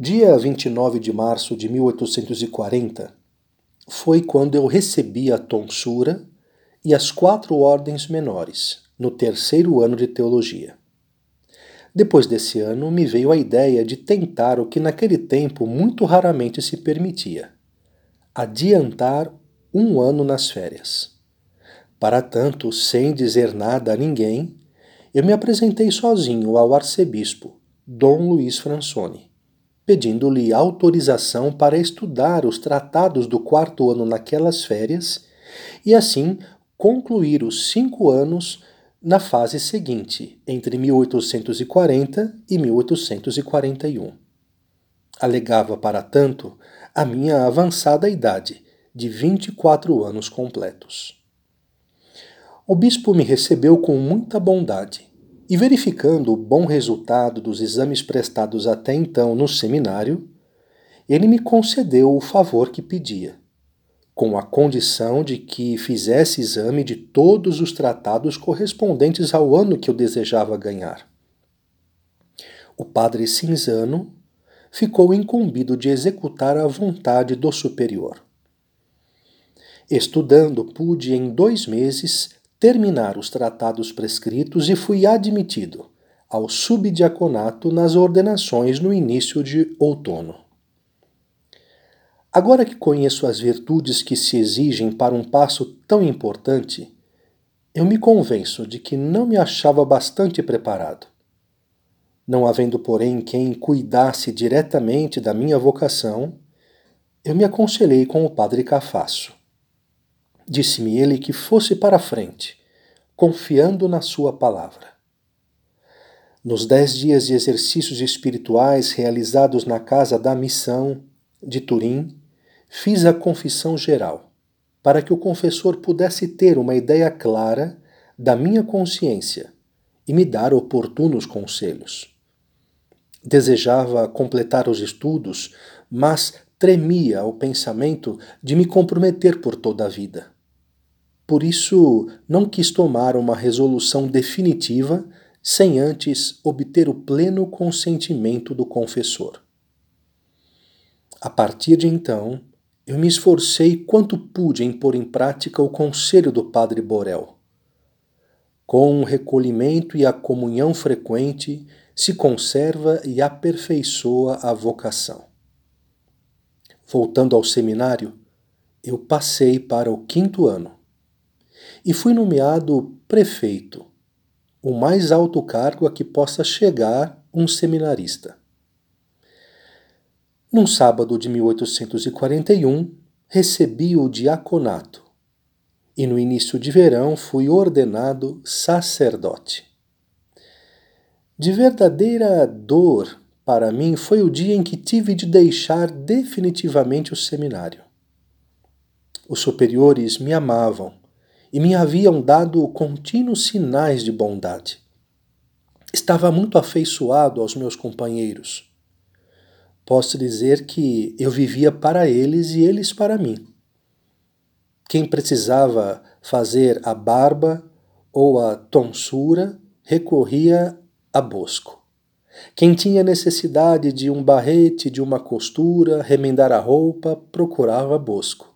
Dia 29 de março de 1840 foi quando eu recebi a tonsura e as quatro ordens menores, no terceiro ano de teologia. Depois desse ano, me veio a ideia de tentar o que naquele tempo muito raramente se permitia: adiantar um ano nas férias. Para tanto, sem dizer nada a ninguém, eu me apresentei sozinho ao arcebispo, Dom Luiz Fransoni, pedindo-lhe autorização para estudar os tratados do quarto ano naquelas férias e assim concluir os cinco anos na fase seguinte, entre 1840 e 1841. Alegava, para tanto, a minha avançada idade, de 24 anos completos. O bispo me recebeu com muita bondade e, verificando o bom resultado dos exames prestados até então no seminário, ele me concedeu o favor que pedia com a condição de que fizesse exame de todos os tratados correspondentes ao ano que eu desejava ganhar. O padre Cinzano ficou incumbido de executar a vontade do superior. Estudando, pude em dois meses terminar os tratados prescritos e fui admitido ao subdiaconato nas ordenações no início de outono. Agora que conheço as virtudes que se exigem para um passo tão importante, eu me convenço de que não me achava bastante preparado. Não havendo, porém, quem cuidasse diretamente da minha vocação, eu me aconselhei com o padre Cafasso. Disse-me ele que fosse para a frente, confiando na sua palavra. Nos dez dias de exercícios espirituais realizados na Casa da Missão de Turim, fiz a confissão geral, para que o confessor pudesse ter uma ideia clara da minha consciência e me dar oportunos conselhos. Desejava completar os estudos, mas tremia ao pensamento de me comprometer por toda a vida. Por isso, não quis tomar uma resolução definitiva sem antes obter o pleno consentimento do confessor. A partir de então, eu me esforcei quanto pude em pôr em prática o conselho do Padre Borel. Com o recolhimento e a comunhão frequente se conserva e aperfeiçoa a vocação. Voltando ao seminário, eu passei para o quinto ano e fui nomeado prefeito, o mais alto cargo a que possa chegar um seminarista. Num sábado de 1841, recebi o diaconato e no início de verão fui ordenado sacerdote. De verdadeira dor para mim foi o dia em que tive de deixar definitivamente o seminário. Os superiores me amavam e me haviam dado contínuos sinais de bondade. Estava muito afeiçoado aos meus companheiros posso dizer que eu vivia para eles e eles para mim. Quem precisava fazer a barba ou a tonsura recorria a Bosco. Quem tinha necessidade de um barrete, de uma costura, remendar a roupa, procurava Bosco.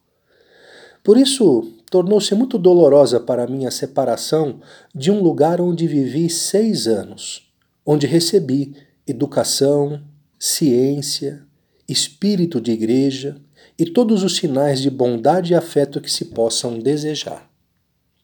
Por isso, tornou-se muito dolorosa para mim a separação de um lugar onde vivi seis anos, onde recebi educação, ciência, espírito de igreja e todos os sinais de bondade e afeto que se possam desejar.